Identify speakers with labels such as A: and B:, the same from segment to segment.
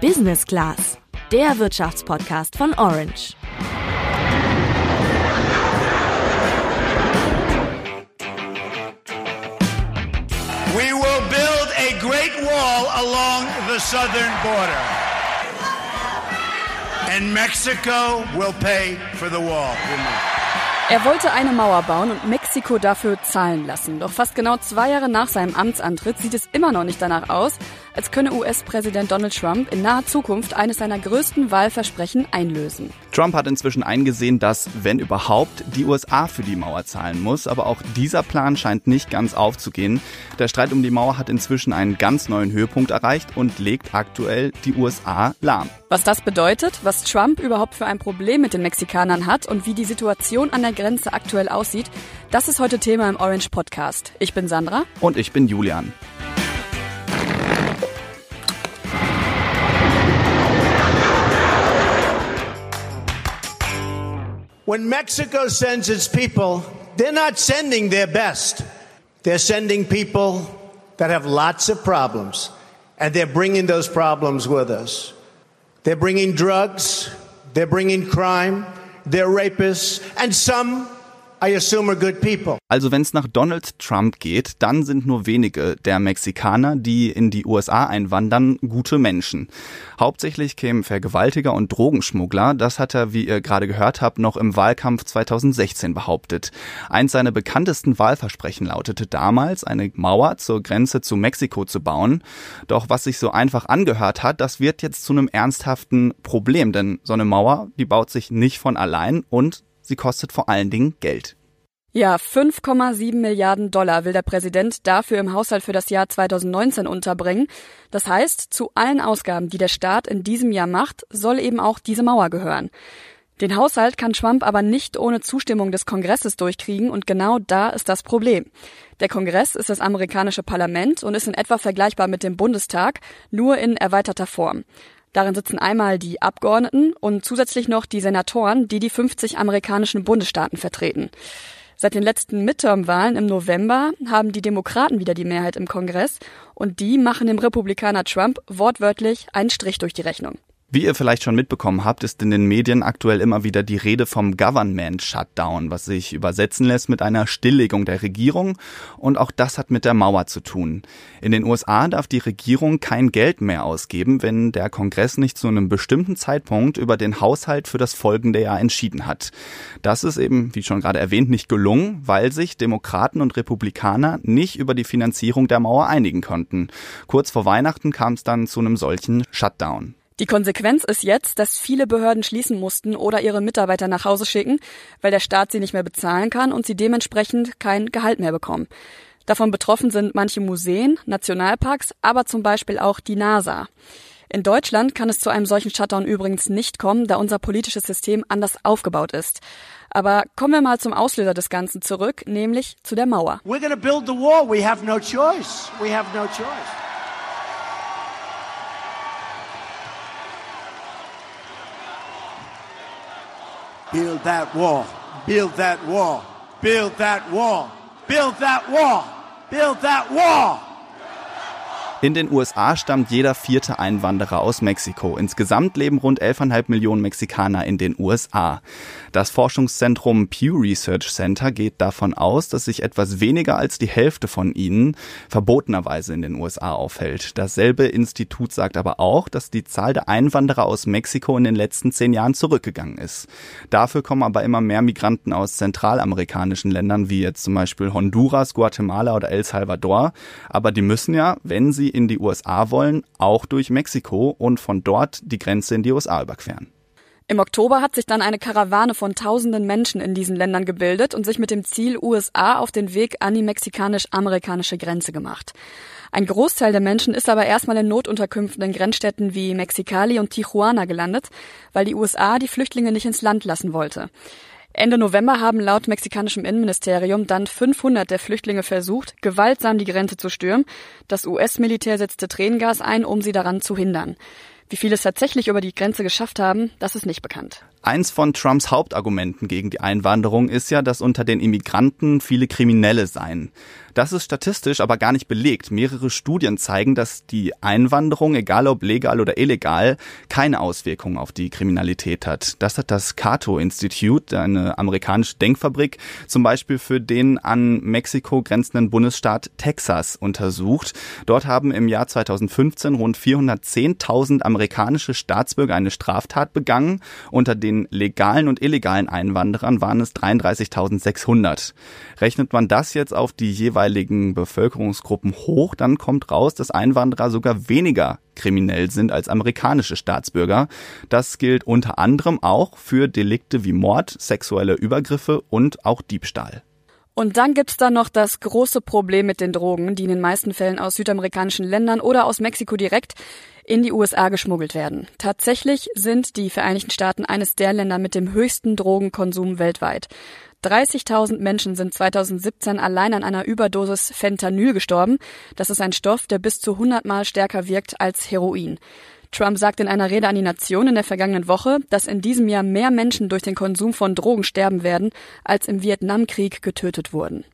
A: Business Class, der Wirtschaftspodcast von Orange.
B: We will build a great wall along the southern border. And Mexico will pay for the wall.
C: Er wollte eine Mauer bauen und Mexiko dafür zahlen lassen. Doch fast genau zwei Jahre nach seinem Amtsantritt sieht es immer noch nicht danach aus, als könne US-Präsident Donald Trump in naher Zukunft eines seiner größten Wahlversprechen einlösen.
D: Trump hat inzwischen eingesehen, dass, wenn überhaupt, die USA für die Mauer zahlen muss. Aber auch dieser Plan scheint nicht ganz aufzugehen. Der Streit um die Mauer hat inzwischen einen ganz neuen Höhepunkt erreicht und legt aktuell die USA lahm.
C: Was das bedeutet, was Trump überhaupt für ein Problem mit den Mexikanern hat und wie die Situation an der Grenze aktuell aussieht, das ist heute Thema im Orange Podcast. Ich bin Sandra.
D: Und ich bin Julian.
B: When Mexico sends its people, they're not sending their best. They're sending people that have lots of problems, and they're bringing those problems with us. They're bringing drugs, they're bringing crime, they're rapists, and some
D: Also wenn es nach Donald Trump geht, dann sind nur wenige der Mexikaner, die in die USA einwandern, gute Menschen. Hauptsächlich kämen Vergewaltiger und Drogenschmuggler. Das hat er, wie ihr gerade gehört habt, noch im Wahlkampf 2016 behauptet. Eins seiner bekanntesten Wahlversprechen lautete damals, eine Mauer zur Grenze zu Mexiko zu bauen. Doch was sich so einfach angehört hat, das wird jetzt zu einem ernsthaften Problem, denn so eine Mauer, die baut sich nicht von allein und Sie kostet vor allen Dingen Geld.
C: Ja, 5,7 Milliarden Dollar will der Präsident dafür im Haushalt für das Jahr 2019 unterbringen. Das heißt, zu allen Ausgaben, die der Staat in diesem Jahr macht, soll eben auch diese Mauer gehören. Den Haushalt kann Trump aber nicht ohne Zustimmung des Kongresses durchkriegen und genau da ist das Problem. Der Kongress ist das amerikanische Parlament und ist in etwa vergleichbar mit dem Bundestag, nur in erweiterter Form. Darin sitzen einmal die Abgeordneten und zusätzlich noch die Senatoren, die die 50 amerikanischen Bundesstaaten vertreten. Seit den letzten Midterm-Wahlen im November haben die Demokraten wieder die Mehrheit im Kongress und die machen dem Republikaner Trump wortwörtlich einen Strich durch die Rechnung.
D: Wie ihr vielleicht schon mitbekommen habt, ist in den Medien aktuell immer wieder die Rede vom Government Shutdown, was sich übersetzen lässt mit einer Stilllegung der Regierung. Und auch das hat mit der Mauer zu tun. In den USA darf die Regierung kein Geld mehr ausgeben, wenn der Kongress nicht zu einem bestimmten Zeitpunkt über den Haushalt für das folgende Jahr entschieden hat. Das ist eben, wie schon gerade erwähnt, nicht gelungen, weil sich Demokraten und Republikaner nicht über die Finanzierung der Mauer einigen konnten. Kurz vor Weihnachten kam es dann zu einem solchen Shutdown.
C: Die Konsequenz ist jetzt, dass viele Behörden schließen mussten oder ihre Mitarbeiter nach Hause schicken, weil der Staat sie nicht mehr bezahlen kann und sie dementsprechend kein Gehalt mehr bekommen. Davon betroffen sind manche Museen, Nationalparks, aber zum Beispiel auch die NASA. In Deutschland kann es zu einem solchen Shutdown übrigens nicht kommen, da unser politisches System anders aufgebaut ist. Aber kommen wir mal zum Auslöser des Ganzen zurück, nämlich zu der Mauer.
B: We're to build the wall. We have no choice. We have no choice. Build that wall. Build that wall. Build that wall. Build that wall. Build that wall.
D: In den USA stammt jeder vierte Einwanderer aus Mexiko. Insgesamt leben rund 11,5 Millionen Mexikaner in den USA. Das Forschungszentrum Pew Research Center geht davon aus, dass sich etwas weniger als die Hälfte von ihnen verbotenerweise in den USA aufhält. Dasselbe Institut sagt aber auch, dass die Zahl der Einwanderer aus Mexiko in den letzten zehn Jahren zurückgegangen ist. Dafür kommen aber immer mehr Migranten aus zentralamerikanischen Ländern wie jetzt zum Beispiel Honduras, Guatemala oder El Salvador. Aber die müssen ja, wenn sie in die USA wollen, auch durch Mexiko und von dort die Grenze in die USA überqueren.
C: Im Oktober hat sich dann eine Karawane von tausenden Menschen in diesen Ländern gebildet und sich mit dem Ziel USA auf den Weg an die mexikanisch-amerikanische Grenze gemacht. Ein Großteil der Menschen ist aber erstmal in Notunterkünften in Grenzstädten wie Mexicali und Tijuana gelandet, weil die USA die Flüchtlinge nicht ins Land lassen wollte. Ende November haben laut mexikanischem Innenministerium dann 500 der Flüchtlinge versucht, gewaltsam die Grenze zu stürmen. Das US-Militär setzte Tränengas ein, um sie daran zu hindern. Wie viele es tatsächlich über die Grenze geschafft haben, das ist nicht bekannt.
D: Eins von Trumps Hauptargumenten gegen die Einwanderung ist ja, dass unter den Immigranten viele Kriminelle seien. Das ist statistisch aber gar nicht belegt. Mehrere Studien zeigen, dass die Einwanderung, egal ob legal oder illegal, keine Auswirkungen auf die Kriminalität hat. Das hat das Cato Institute, eine amerikanische Denkfabrik, zum Beispiel für den an Mexiko grenzenden Bundesstaat Texas untersucht. Dort haben im Jahr 2015 rund 410.000 amerikanische Staatsbürger eine Straftat begangen. Unter den legalen und illegalen Einwanderern waren es 33.600. Rechnet man das jetzt auf die jeweiligen Bevölkerungsgruppen hoch, dann kommt raus, dass Einwanderer sogar weniger kriminell sind als amerikanische Staatsbürger. Das gilt unter anderem auch für Delikte wie Mord, sexuelle Übergriffe und auch Diebstahl.
C: Und dann gibt's da noch das große Problem mit den Drogen, die in den meisten Fällen aus südamerikanischen Ländern oder aus Mexiko direkt in die USA geschmuggelt werden. Tatsächlich sind die Vereinigten Staaten eines der Länder mit dem höchsten Drogenkonsum weltweit. 30.000 Menschen sind 2017 allein an einer Überdosis Fentanyl gestorben. Das ist ein Stoff, der bis zu 100 Mal stärker wirkt als Heroin. Trump sagt in einer Rede an die Nation in der vergangenen Woche, dass in diesem Jahr mehr Menschen durch den Konsum von Drogen sterben werden, als im Vietnamkrieg getötet wurden.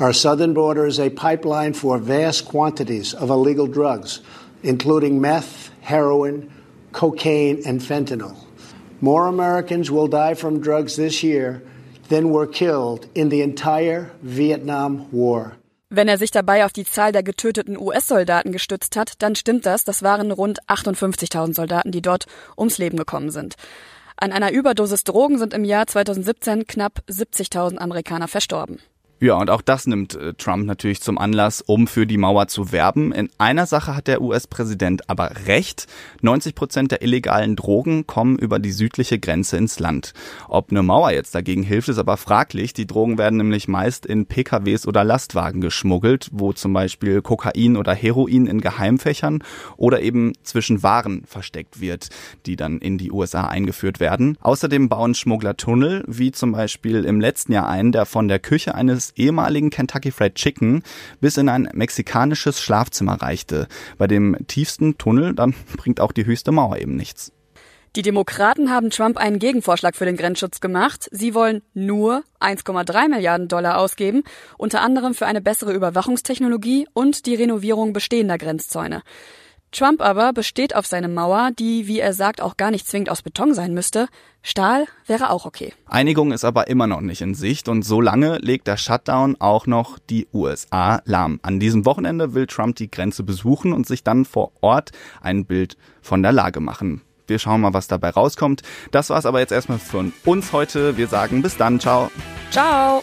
B: Our southern border is a pipeline for vast quantities of illegal drugs, including meth, heroin, cocaine and fentanyl. More Americans will die from drugs this year than were killed in the entire Vietnam War.
C: Wenn er sich dabei auf die Zahl der getöteten US-Soldaten gestützt hat, dann stimmt das. Das waren rund 58.000 Soldaten, die dort ums Leben gekommen sind. An einer Überdosis Drogen sind im Jahr 2017 knapp 70.000 Amerikaner verstorben.
D: Ja, und auch das nimmt äh, Trump natürlich zum Anlass, um für die Mauer zu werben. In einer Sache hat der US-Präsident aber recht. 90 Prozent der illegalen Drogen kommen über die südliche Grenze ins Land. Ob eine Mauer jetzt dagegen hilft, ist aber fraglich. Die Drogen werden nämlich meist in PKWs oder Lastwagen geschmuggelt, wo zum Beispiel Kokain oder Heroin in Geheimfächern oder eben zwischen Waren versteckt wird, die dann in die USA eingeführt werden. Außerdem bauen Schmuggler Tunnel, wie zum Beispiel im letzten Jahr einen, der von der Küche eines ehemaligen Kentucky Fried Chicken bis in ein mexikanisches Schlafzimmer reichte. Bei dem tiefsten Tunnel dann bringt auch die höchste Mauer eben nichts.
C: Die Demokraten haben Trump einen Gegenvorschlag für den Grenzschutz gemacht. Sie wollen nur 1,3 Milliarden Dollar ausgeben, unter anderem für eine bessere Überwachungstechnologie und die Renovierung bestehender Grenzzäune. Trump aber besteht auf seine Mauer, die, wie er sagt, auch gar nicht zwingend aus Beton sein müsste. Stahl wäre auch okay.
D: Einigung ist aber immer noch nicht in Sicht und so lange legt der Shutdown auch noch die USA lahm. An diesem Wochenende will Trump die Grenze besuchen und sich dann vor Ort ein Bild von der Lage machen. Wir schauen mal, was dabei rauskommt. Das war's aber jetzt erstmal von uns heute. Wir sagen bis dann. Ciao.
C: Ciao.